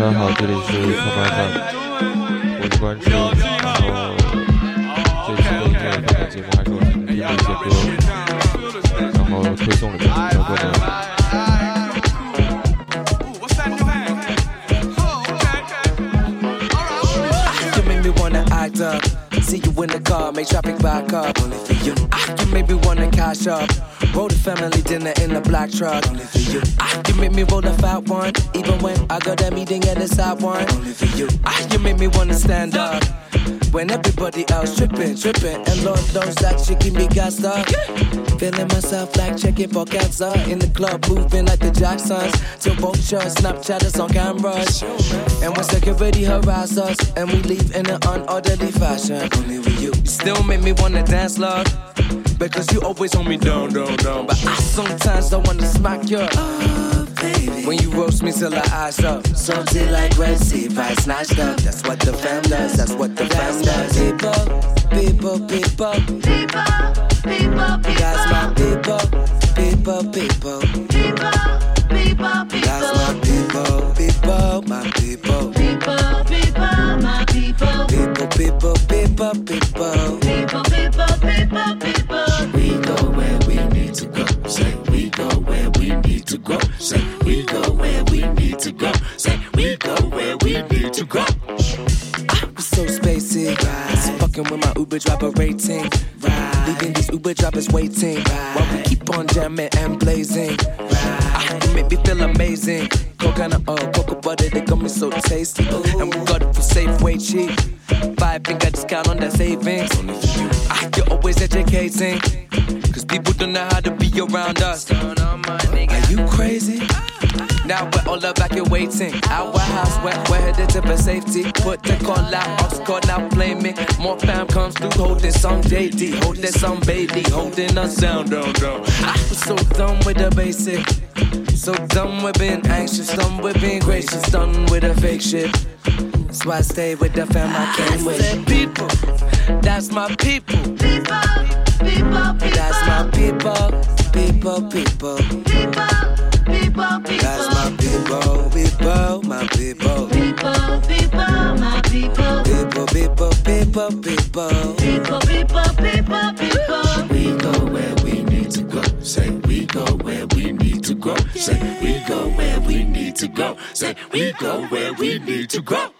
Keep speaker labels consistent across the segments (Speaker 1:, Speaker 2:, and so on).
Speaker 1: 大家好，这里是泡泡饭，我是关志。然后这期的音乐分享节目还是我听的一些歌，然后推送了这首歌的。
Speaker 2: See you in the car, make traffic back up. You. Ah, you make me wanna cash up. Roll the family dinner in the black truck. Only for you. Ah, you make me roll the fat one. Even when I got that meeting at the side one. Only for you. Ah, you make me wanna stand up. When everybody else tripping, tripping, and Lord knows that she keep me gassed up. Feeling myself like checking for cancer in the club, moving like the Jacksons. Till vulture, Snapchatters on cameras. And when security harass us, and we leave in an unorderly fashion. Only with you, you still make me wanna dance, love. Because you always hold me down, down, down. But I sometimes don't wanna smack you. Baby. When you roast me till the eyes up. Salty like Red Sea, right snatched up. That's what the fam does, that's what the fam does. People, people, people. People, people, people. That's my people, people, people. People, people, people. That's my people, people, my people. People, people, my people, people, people. People, people, Say we go where we need to go. Say we go where we need to go. I'm so spacey. Right. Fucking with my Uber driver rating. Right. Leaving these Uber drivers waiting. Right. While we keep on jamming and blazing. Right. You make me feel amazing. Coconut oil, cocoa butter, they got me so tasty. And we got it for Safeway cheap. Five finger discount on that savings. Ah, you're always educating. Cause people don't know how to around us. Are you crazy? Now we're all evacuating. Our house, we're, we're headed to for safety. Put the call out, ox call now blaming. More fam comes through, holding some JD, holding some baby, holding us down, down, down. Ah, I'm so done with the basic. So done with being anxious, done with being gracious, done with the fake shit. That's why I stay with the fam I came with. People, that's my people. People, people, people. That's my people, people, people. People, people, people. That's my people, people, my people. People, people, my people. People, people, people, people. People, people, people, people. We go where we need to go. Say we go where we need to go. Say we go where we need to go. Say we go where we need to go.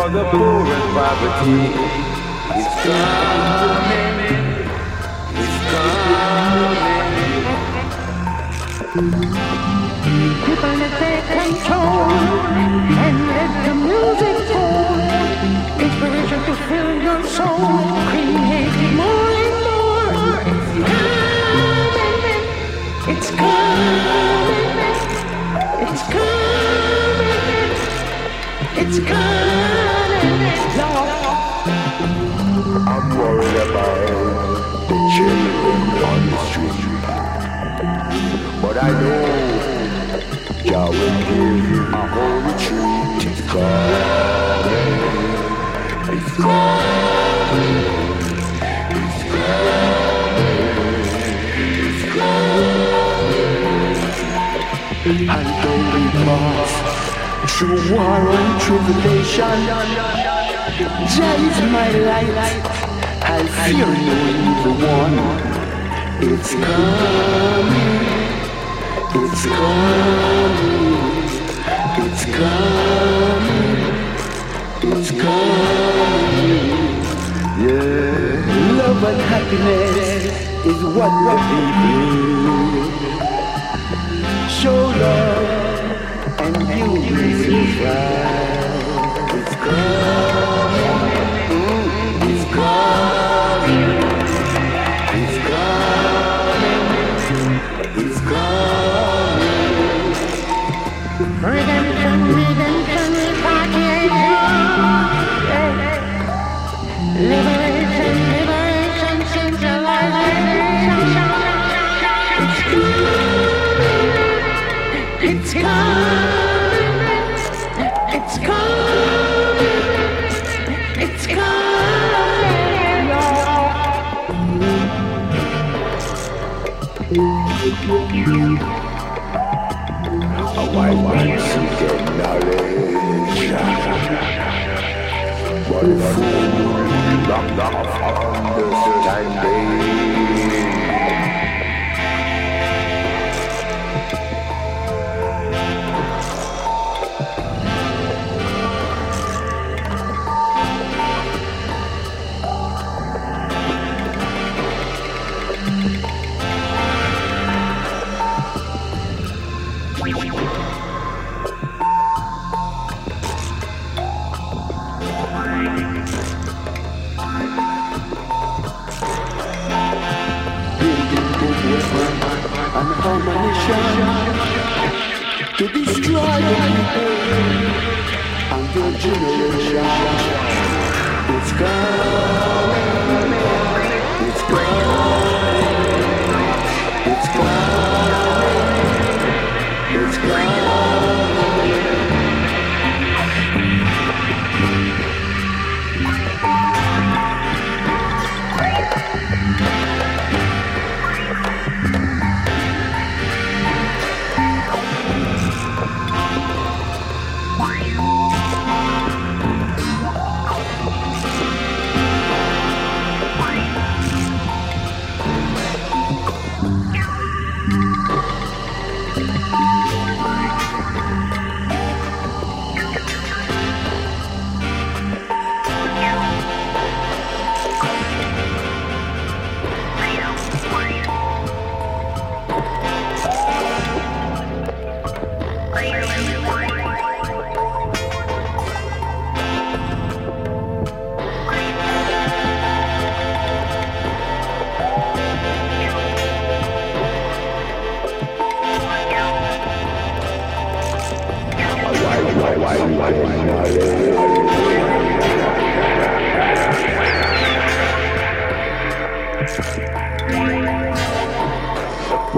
Speaker 3: For the poor and poverty? It's coming, it's coming.
Speaker 4: You're gonna take control and let the music pour. Inspiration to fill your soul, create more and more. It's coming, it's coming, it's coming, it's coming,
Speaker 3: Worried about the children on the street. But I know Jah will give a holy treat. It's coming. It's coming. It's coming. It's coming. And though we pass through war and tribulation, Jah is my light. I fear no evil one. It's coming. It's coming. It's coming. It's coming. Yeah. Love and happiness is what we people show love and you will find it's coming,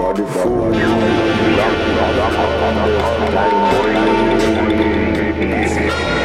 Speaker 3: Of understanding.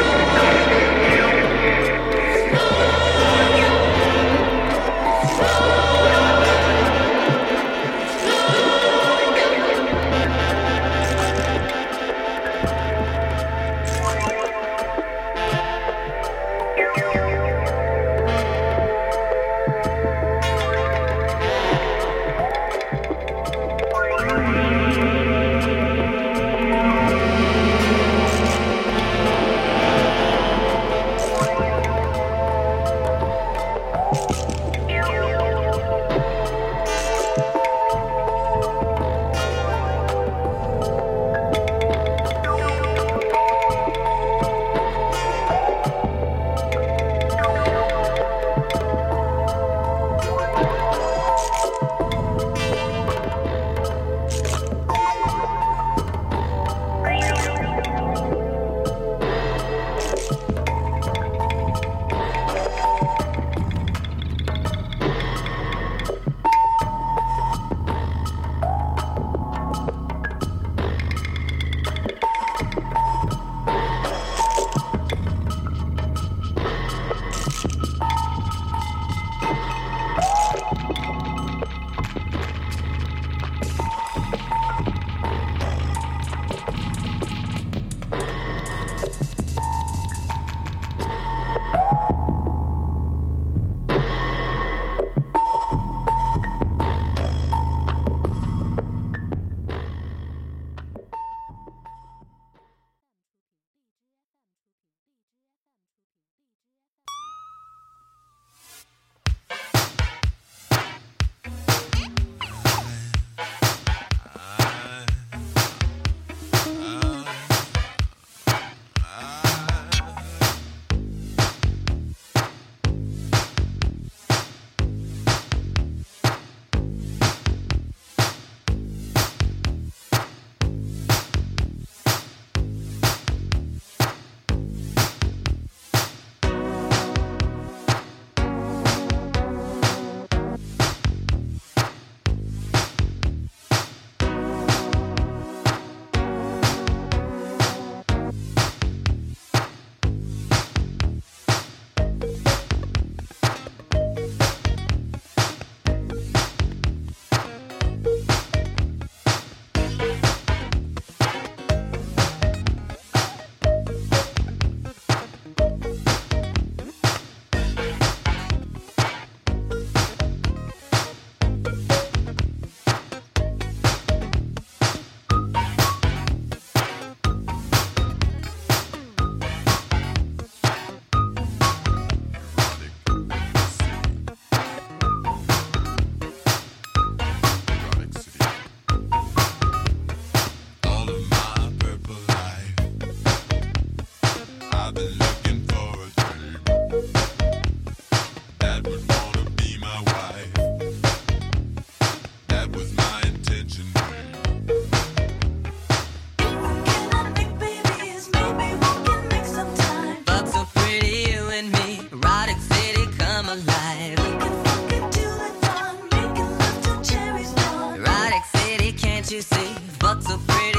Speaker 3: you see, but
Speaker 5: so pretty.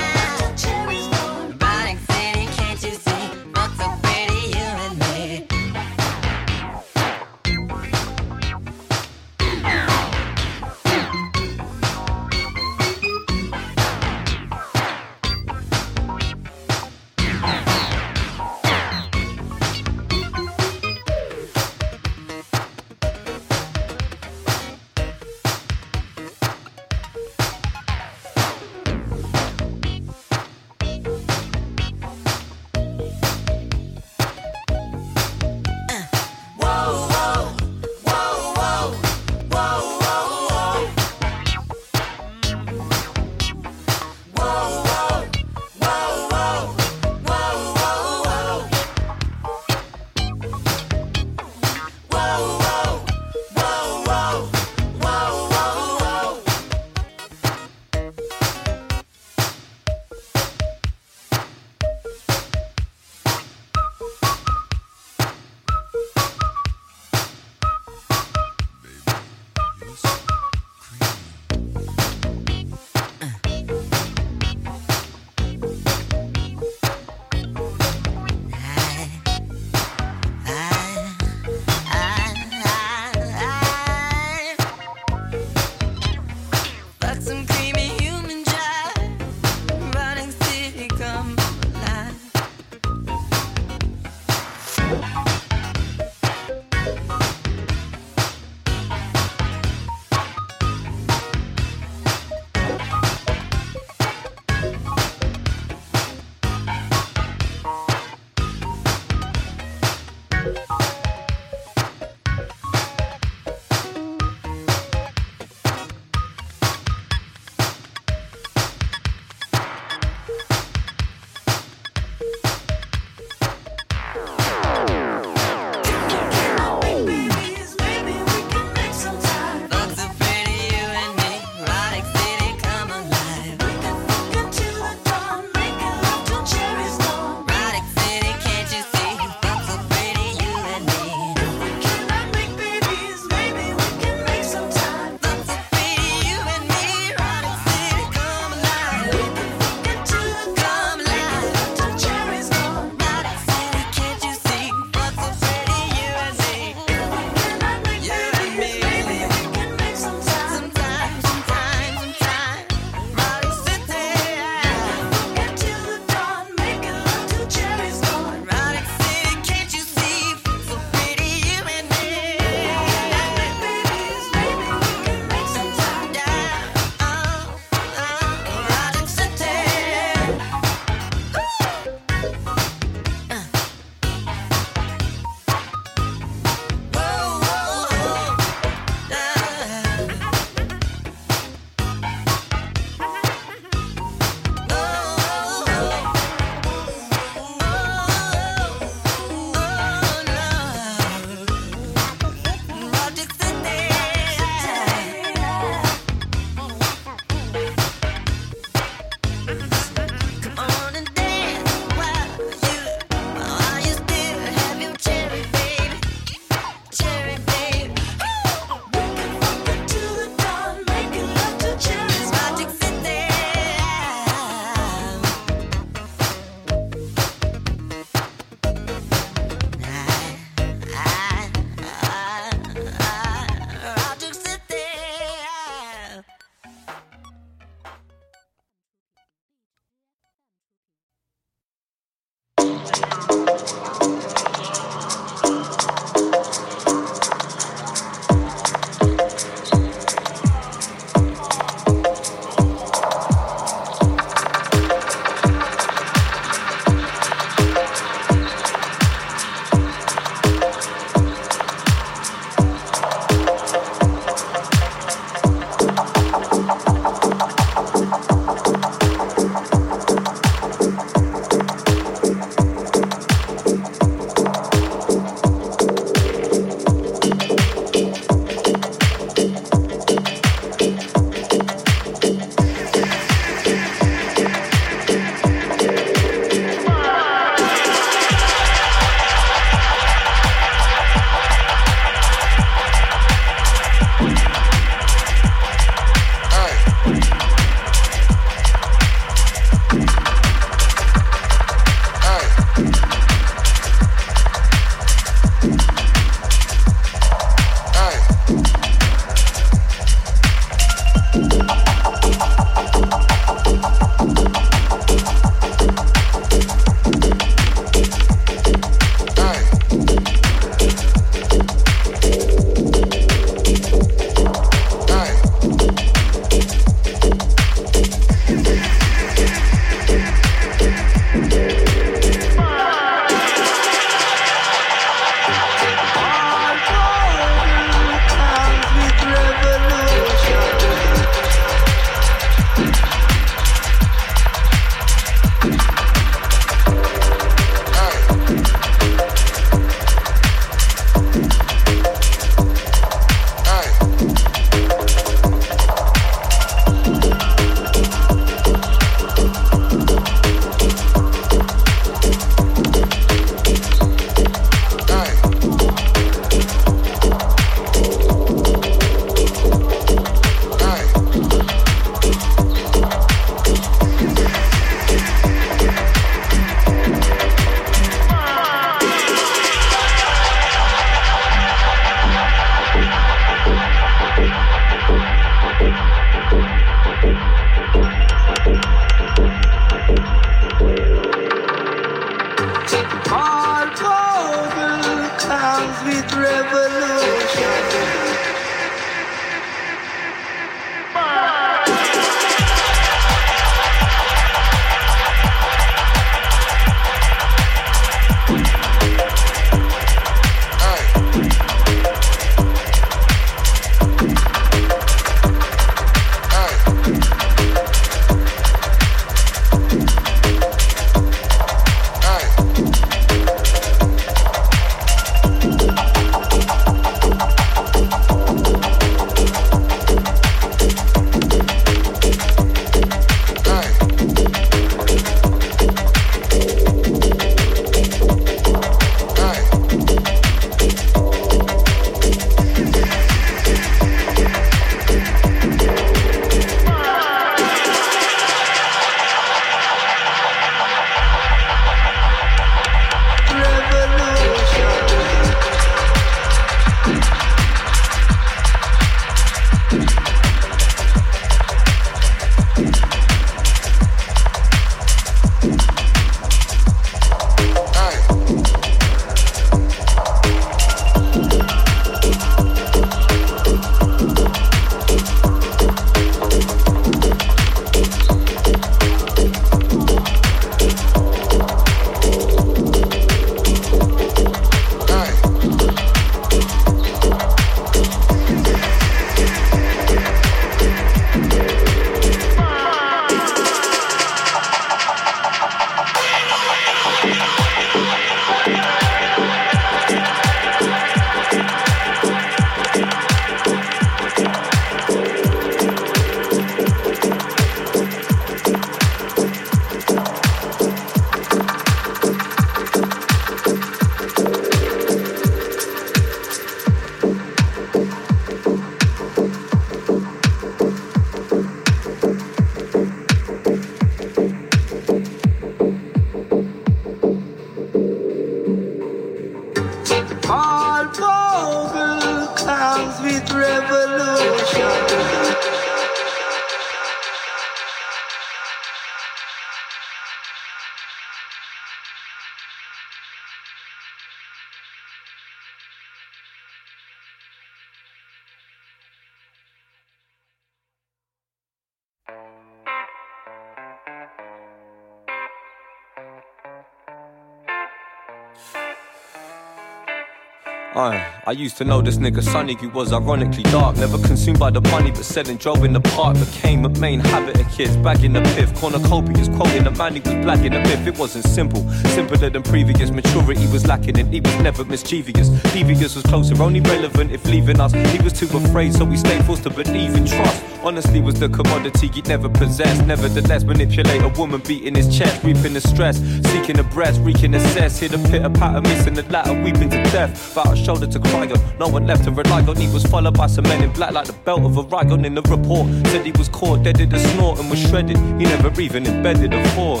Speaker 5: I
Speaker 6: used to know this nigga Sonny who was ironically dark. Never consumed by the money, but selling drove in the park. Became a main habit of kids, bagging the piff. Cornucopias quoting the man he was blacking the myth. It wasn't simple, simpler than previous. Maturity was lacking, and he was never mischievous. Devious was closer, only relevant if leaving us. He was too afraid, so we stayed forced to believe in trust. Honestly, was the commodity he'd never possessed. Nevertheless, manipulate a woman, beating his chest, reaping the stress, seeking the breast, wreaking cess. Hear the pitter patter, missing the latter, weeping to death. About a shoulder to cry on, no one left to rely on. He was followed by some men in black, like the belt of a Orion in the report. Said he was caught dead in the snort and was shredded. He never even embedded a thought.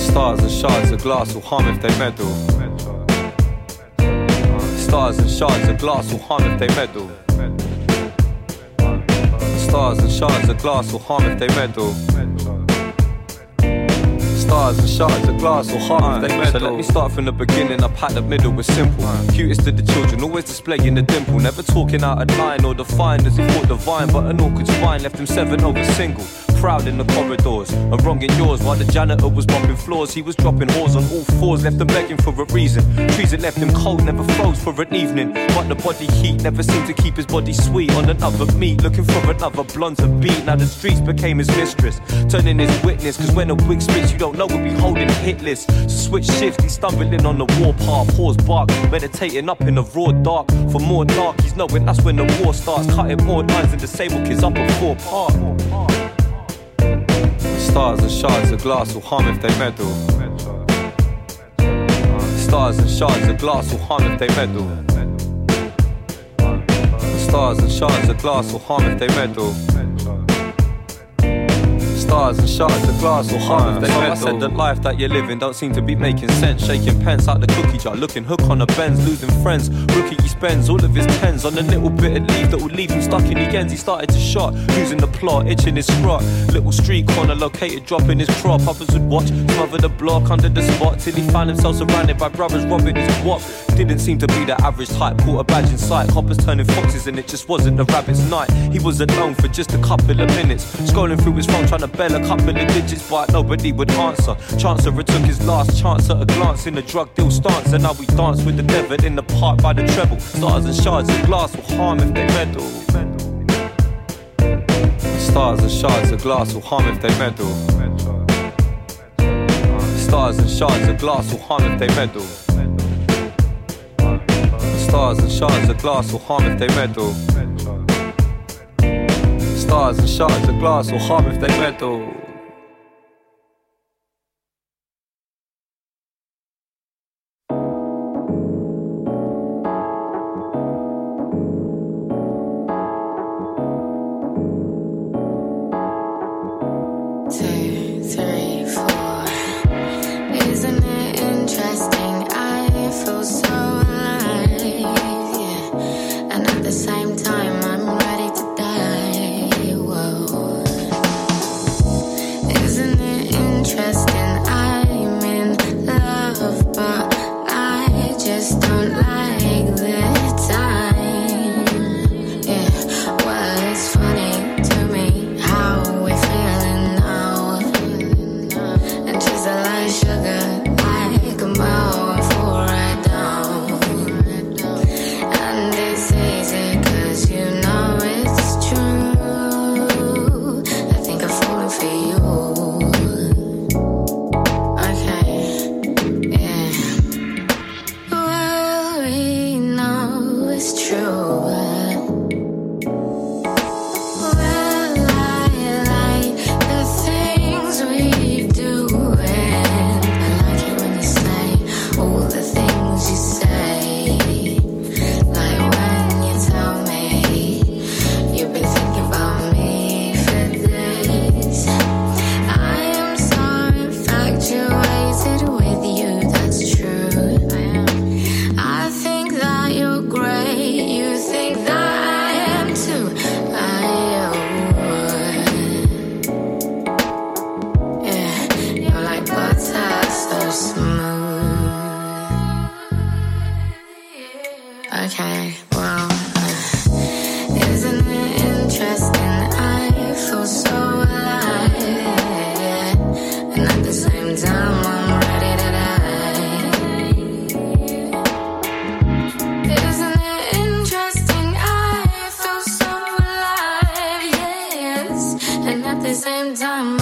Speaker 6: Stars and shards of glass will harm if they meddle. Stars and shards of glass will harm if they meddle. Stars and shards of glass will harm if they meddle. Stars and shards of glass or harm if they meddle. So let me start from the beginning. I pat the middle was simple. Uh. Cutest to the children, always displaying the dimple. Never talking out of line or defined as he thought divine, but an awkward spine left him seven over single crowd in the corridors and wrong in yours while the janitor was mopping floors. He was dropping whores on all fours, left them begging for a reason. Trees that left him cold never froze for an evening, but the body heat never seemed to keep his body sweet. On another meat, looking for another blunt to beat. Now the streets became his mistress, turning his witness. Cause when a wig spits, you don't know we'll be holding hit lists. So switch shifts, he's stumbling on the warpath, pause bark, meditating up in the raw dark. For more dark, he's knowing that's when the war starts, cutting more lines and disabled kids up at four park. Stars and shards of glass will harm if they meddle. Stars and shards of glass will harm if they meddle. Stars and shards of glass will harm if they meddle. And shards of glass will harm if they meddle. I said the life that you're living don't seem to be making sense. Shaking pence out the cookie jar, looking hook on a Benz, losing friends. Rookie he spends all of his tens on a little bit of leave that will leave him stuck in the ends. He started to shot, losing the plot, itching his scrot. Little street corner located, dropping his crop. Others would watch, smother the block under the spot till he found himself surrounded by brothers robbing his wop. Didn't seem to be the average type, caught a badge in sight. Coppers turning foxes, and it just wasn't the rabbit's night. He was alone for just a couple of minutes, scrolling through his phone trying to bell a couple of digits, but nobody would answer. Chancer took his last chance at a glance in the drug deal stance, and now we dance with the devil in the park by the treble. Stars and shards of glass will harm if they meddle. Stars and shards of glass will harm if they meddle. Stars and shards of glass will harm if they meddle. Stars and shards of glass will harm if they meddle. And shards of glass will harm if they meddle.
Speaker 7: Two, three, four. Isn't it interesting? I feel so same time.